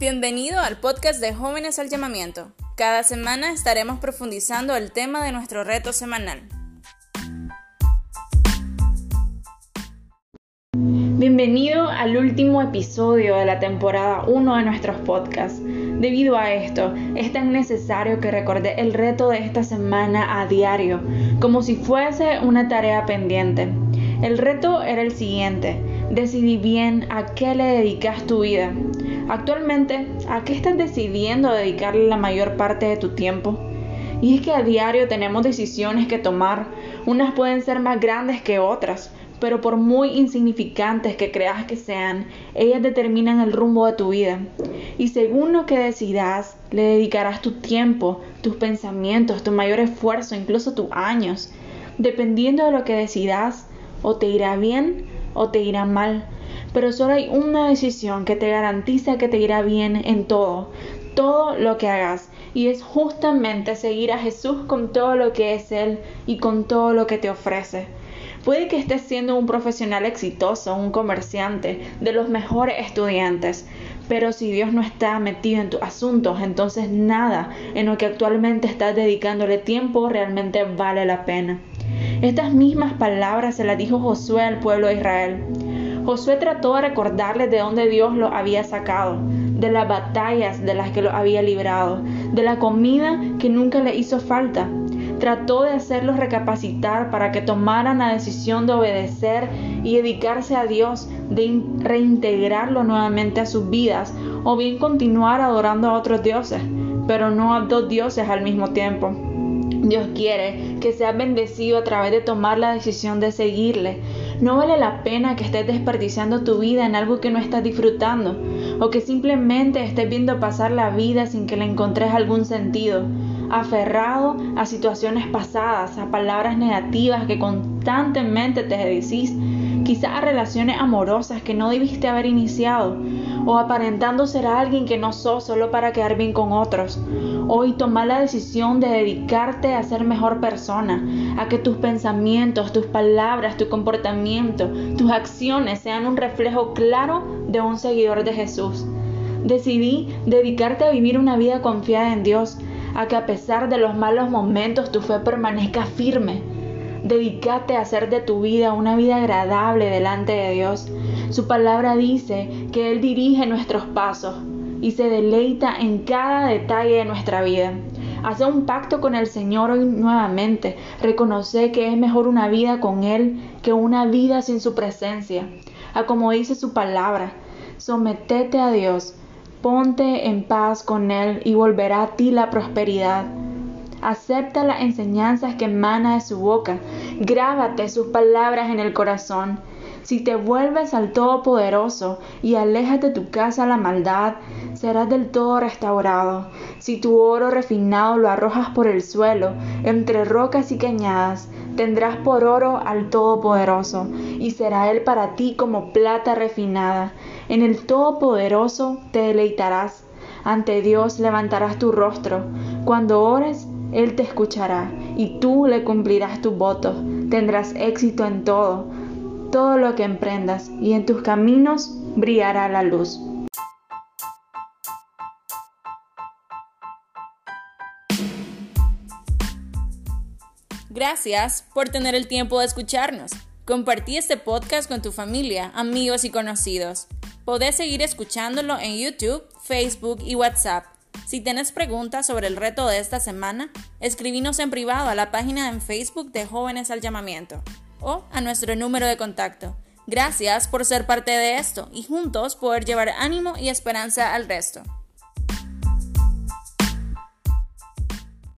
Bienvenido al podcast de Jóvenes al Llamamiento. Cada semana estaremos profundizando el tema de nuestro reto semanal. Bienvenido al último episodio de la temporada 1 de nuestros podcasts. Debido a esto, es tan necesario que recorde el reto de esta semana a diario, como si fuese una tarea pendiente. El reto era el siguiente, decidí bien a qué le dedicas tu vida. Actualmente, ¿a qué estás decidiendo dedicarle la mayor parte de tu tiempo? Y es que a diario tenemos decisiones que tomar. Unas pueden ser más grandes que otras, pero por muy insignificantes que creas que sean, ellas determinan el rumbo de tu vida. Y según lo que decidas, le dedicarás tu tiempo, tus pensamientos, tu mayor esfuerzo, incluso tus años. Dependiendo de lo que decidas, o te irá bien o te irá mal pero solo hay una decisión que te garantiza que te irá bien en todo, todo lo que hagas. Y es justamente seguir a Jesús con todo lo que es Él y con todo lo que te ofrece. Puede que estés siendo un profesional exitoso, un comerciante, de los mejores estudiantes, pero si Dios no está metido en tus asuntos, entonces nada en lo que actualmente estás dedicándole tiempo realmente vale la pena. Estas mismas palabras se las dijo Josué al pueblo de Israel. Josué trató de recordarles de dónde Dios lo había sacado, de las batallas de las que lo había librado, de la comida que nunca le hizo falta. Trató de hacerlos recapacitar para que tomaran la decisión de obedecer y dedicarse a Dios, de reintegrarlo nuevamente a sus vidas o bien continuar adorando a otros dioses, pero no a dos dioses al mismo tiempo. Dios quiere que seas bendecido a través de tomar la decisión de seguirle, no vale la pena que estés desperdiciando tu vida en algo que no estás disfrutando o que simplemente estés viendo pasar la vida sin que le encontres algún sentido, aferrado a situaciones pasadas, a palabras negativas que constantemente te decís, quizás a relaciones amorosas que no debiste haber iniciado o aparentando ser alguien que no sos solo para quedar bien con otros. Hoy toma la decisión de dedicarte a ser mejor persona, a que tus pensamientos, tus palabras, tu comportamiento, tus acciones sean un reflejo claro de un seguidor de Jesús. Decidí dedicarte a vivir una vida confiada en Dios, a que a pesar de los malos momentos tu fe permanezca firme. Dedícate a hacer de tu vida una vida agradable delante de Dios su palabra dice que Él dirige nuestros pasos y se deleita en cada detalle de nuestra vida. Hace un pacto con el Señor hoy nuevamente. Reconoce que es mejor una vida con Él que una vida sin su presencia. A como dice su palabra, sometete a Dios, ponte en paz con Él y volverá a ti la prosperidad. Acepta las enseñanzas que emana de su boca. Grábate sus palabras en el corazón si te vuelves al Todopoderoso y alejas de tu casa la maldad, serás del todo restaurado. Si tu oro refinado lo arrojas por el suelo, entre rocas y cañadas, tendrás por oro al Todopoderoso, y será Él para ti como plata refinada. En el Todopoderoso te deleitarás. Ante Dios levantarás tu rostro. Cuando ores, Él te escuchará, y tú le cumplirás tus votos. Tendrás éxito en todo todo lo que emprendas y en tus caminos brillará la luz. Gracias por tener el tiempo de escucharnos. Compartí este podcast con tu familia, amigos y conocidos. Podés seguir escuchándolo en YouTube, Facebook y WhatsApp. Si tienes preguntas sobre el reto de esta semana, escribinos en privado a la página en Facebook de Jóvenes al Llamamiento o a nuestro número de contacto. Gracias por ser parte de esto y juntos poder llevar ánimo y esperanza al resto.